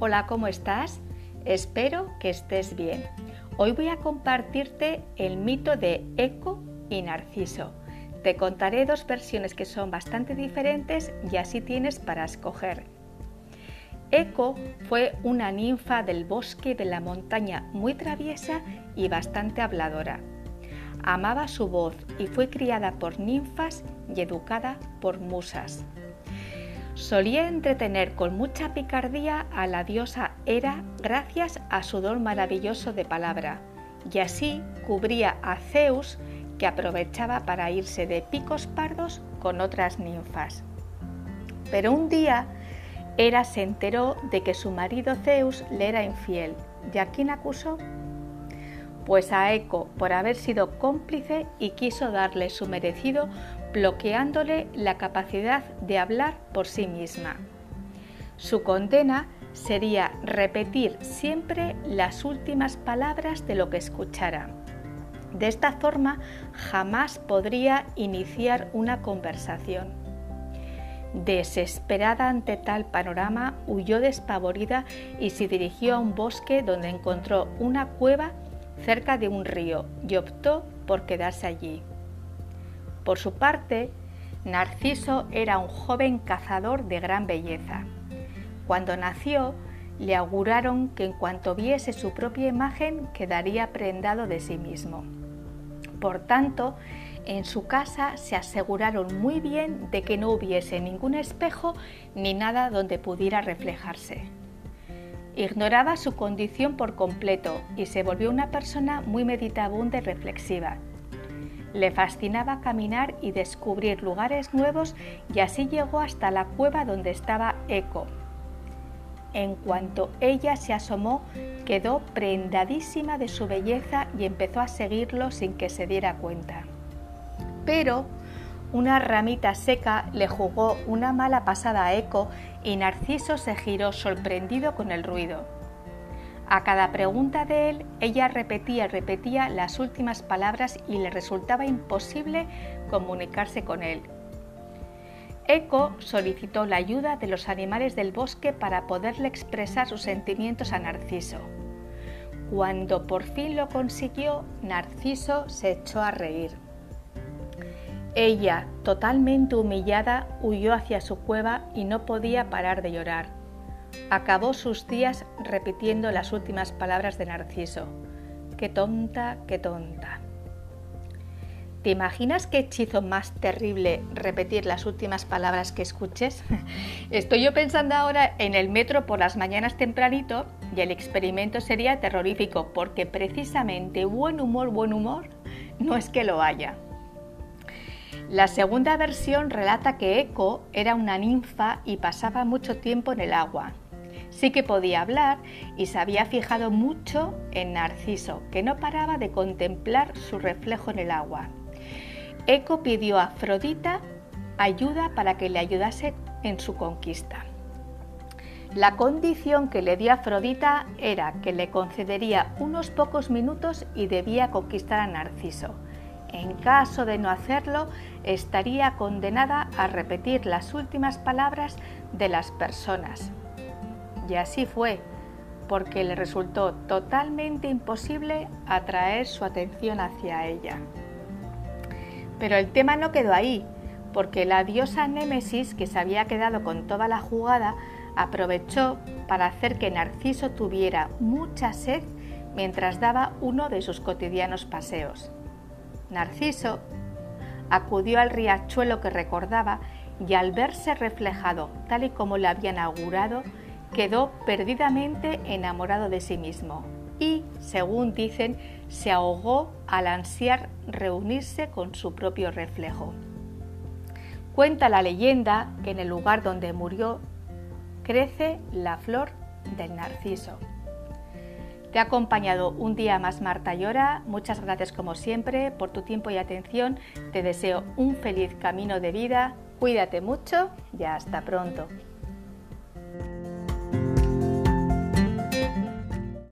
Hola, ¿cómo estás? Espero que estés bien. Hoy voy a compartirte el mito de Eco y Narciso. Te contaré dos versiones que son bastante diferentes y así tienes para escoger. Eco fue una ninfa del bosque de la montaña muy traviesa y bastante habladora. Amaba su voz y fue criada por ninfas y educada por musas. Solía entretener con mucha picardía a la diosa Hera gracias a su don maravilloso de palabra, y así cubría a Zeus, que aprovechaba para irse de picos pardos con otras ninfas. Pero un día Hera se enteró de que su marido Zeus le era infiel. ¿Y a quién acusó? Pues a Eco por haber sido cómplice y quiso darle su merecido bloqueándole la capacidad de hablar por sí misma. Su condena sería repetir siempre las últimas palabras de lo que escuchara. De esta forma jamás podría iniciar una conversación. Desesperada ante tal panorama, huyó despavorida y se dirigió a un bosque donde encontró una cueva cerca de un río y optó por quedarse allí. Por su parte, Narciso era un joven cazador de gran belleza. Cuando nació, le auguraron que en cuanto viese su propia imagen quedaría prendado de sí mismo. Por tanto, en su casa se aseguraron muy bien de que no hubiese ningún espejo ni nada donde pudiera reflejarse. Ignoraba su condición por completo y se volvió una persona muy meditabunda y reflexiva, le fascinaba caminar y descubrir lugares nuevos y así llegó hasta la cueva donde estaba Eco. En cuanto ella se asomó, quedó prendadísima de su belleza y empezó a seguirlo sin que se diera cuenta. Pero una ramita seca le jugó una mala pasada a Eco y Narciso se giró sorprendido con el ruido. A cada pregunta de él, ella repetía y repetía las últimas palabras y le resultaba imposible comunicarse con él. Eco solicitó la ayuda de los animales del bosque para poderle expresar sus sentimientos a Narciso. Cuando por fin lo consiguió, Narciso se echó a reír. Ella, totalmente humillada, huyó hacia su cueva y no podía parar de llorar. Acabó sus días repitiendo las últimas palabras de Narciso. Qué tonta, qué tonta. ¿Te imaginas qué hechizo más terrible repetir las últimas palabras que escuches? Estoy yo pensando ahora en el metro por las mañanas tempranito y el experimento sería terrorífico porque precisamente buen humor, buen humor no es que lo haya. La segunda versión relata que Eco era una ninfa y pasaba mucho tiempo en el agua, Sí que podía hablar y se había fijado mucho en Narciso, que no paraba de contemplar su reflejo en el agua. Eco pidió a Afrodita ayuda para que le ayudase en su conquista. La condición que le dio Afrodita era que le concedería unos pocos minutos y debía conquistar a Narciso. En caso de no hacerlo, estaría condenada a repetir las últimas palabras de las personas, y así fue, porque le resultó totalmente imposible atraer su atención hacia ella. Pero el tema no quedó ahí, porque la diosa Némesis, que se había quedado con toda la jugada, aprovechó para hacer que Narciso tuviera mucha sed mientras daba uno de sus cotidianos paseos. Narciso acudió al riachuelo que recordaba y al verse reflejado tal y como le habían augurado, quedó perdidamente enamorado de sí mismo y, según dicen, se ahogó al ansiar reunirse con su propio reflejo. Cuenta la leyenda que en el lugar donde murió crece la flor del narciso. Te ha acompañado un día más Marta Llora. Muchas gracias como siempre por tu tiempo y atención. Te deseo un feliz camino de vida. Cuídate mucho y hasta pronto.